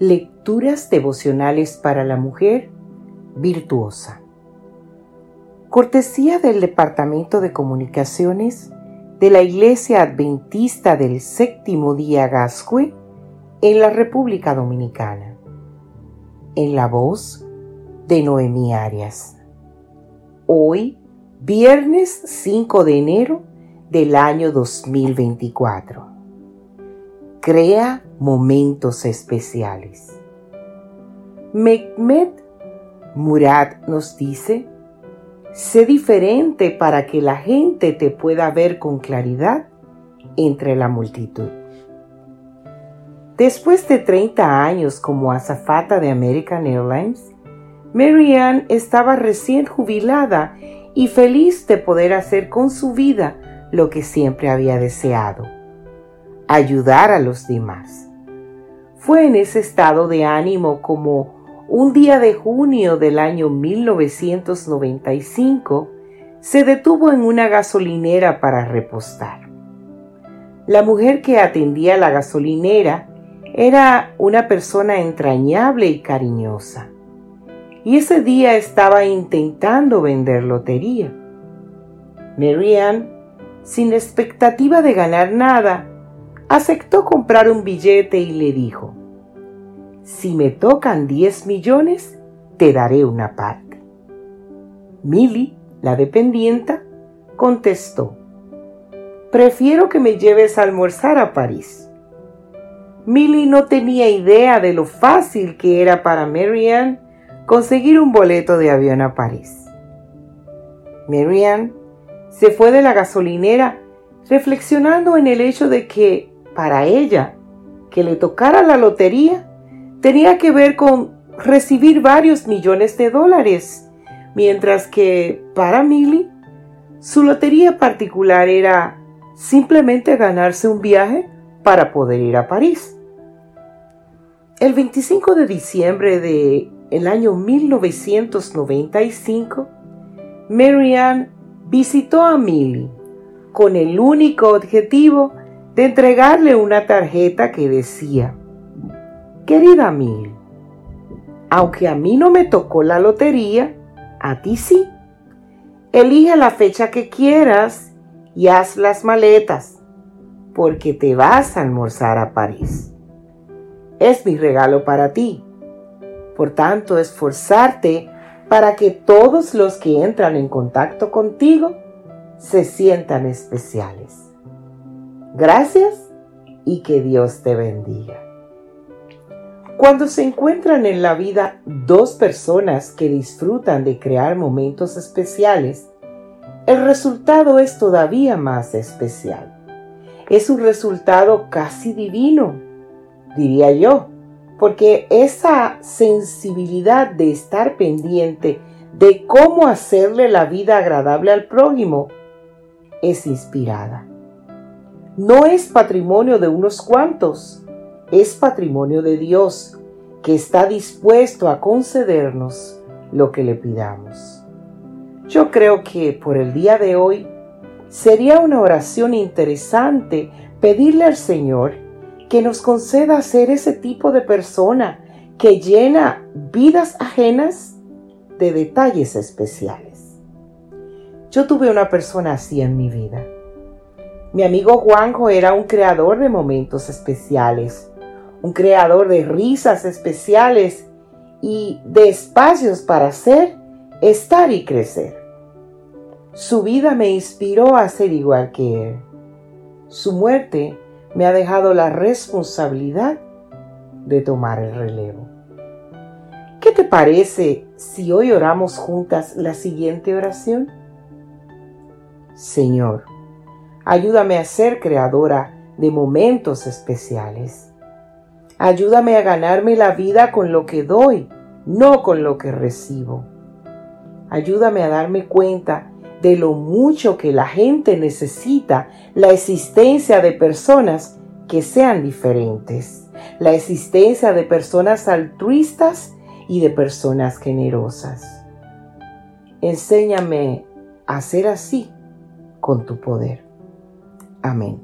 Lecturas devocionales para la mujer virtuosa. Cortesía del Departamento de Comunicaciones de la Iglesia Adventista del Séptimo Día Gascue en la República Dominicana. En la voz de Noemí Arias. Hoy, viernes 5 de enero del año 2024. Crea momentos especiales. Mehmet Murad nos dice, sé diferente para que la gente te pueda ver con claridad entre la multitud. Después de 30 años como azafata de American Airlines, Marianne estaba recién jubilada y feliz de poder hacer con su vida lo que siempre había deseado, ayudar a los demás. Fue en ese estado de ánimo como un día de junio del año 1995 se detuvo en una gasolinera para repostar. La mujer que atendía la gasolinera era una persona entrañable y cariñosa. Y ese día estaba intentando vender lotería. Marianne, sin expectativa de ganar nada, aceptó comprar un billete y le dijo, si me tocan 10 millones, te daré una parte. Milly, la dependienta, contestó, prefiero que me lleves a almorzar a París. Milly no tenía idea de lo fácil que era para Marianne conseguir un boleto de avión a París. Marianne se fue de la gasolinera reflexionando en el hecho de que para ella, que le tocara la lotería, tenía que ver con recibir varios millones de dólares, mientras que para Milly su lotería particular era simplemente ganarse un viaje para poder ir a París. El 25 de diciembre de el año 1995, Marianne visitó a Milly con el único objetivo de entregarle una tarjeta que decía Querida Mil, aunque a mí no me tocó la lotería, a ti sí. Elige la fecha que quieras y haz las maletas, porque te vas a almorzar a París. Es mi regalo para ti. Por tanto, esforzarte para que todos los que entran en contacto contigo se sientan especiales. Gracias y que Dios te bendiga. Cuando se encuentran en la vida dos personas que disfrutan de crear momentos especiales, el resultado es todavía más especial. Es un resultado casi divino, diría yo, porque esa sensibilidad de estar pendiente de cómo hacerle la vida agradable al prójimo es inspirada. No es patrimonio de unos cuantos, es patrimonio de Dios que está dispuesto a concedernos lo que le pidamos. Yo creo que por el día de hoy sería una oración interesante pedirle al Señor que nos conceda ser ese tipo de persona que llena vidas ajenas de detalles especiales. Yo tuve una persona así en mi vida. Mi amigo Juanjo era un creador de momentos especiales un creador de risas especiales y de espacios para ser, estar y crecer. Su vida me inspiró a ser igual que él. Su muerte me ha dejado la responsabilidad de tomar el relevo. ¿Qué te parece si hoy oramos juntas la siguiente oración? Señor, ayúdame a ser creadora de momentos especiales Ayúdame a ganarme la vida con lo que doy, no con lo que recibo. Ayúdame a darme cuenta de lo mucho que la gente necesita la existencia de personas que sean diferentes, la existencia de personas altruistas y de personas generosas. Enséñame a ser así con tu poder. Amén.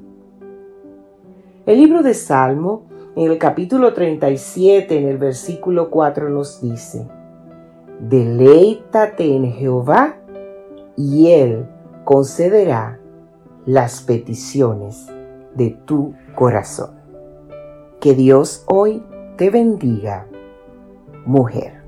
El libro de Salmo En el capítulo 37, en el versículo 4 nos dice, Deleítate en Jehová y Él concederá las peticiones de tu corazón. Que Dios hoy te bendiga, mujer.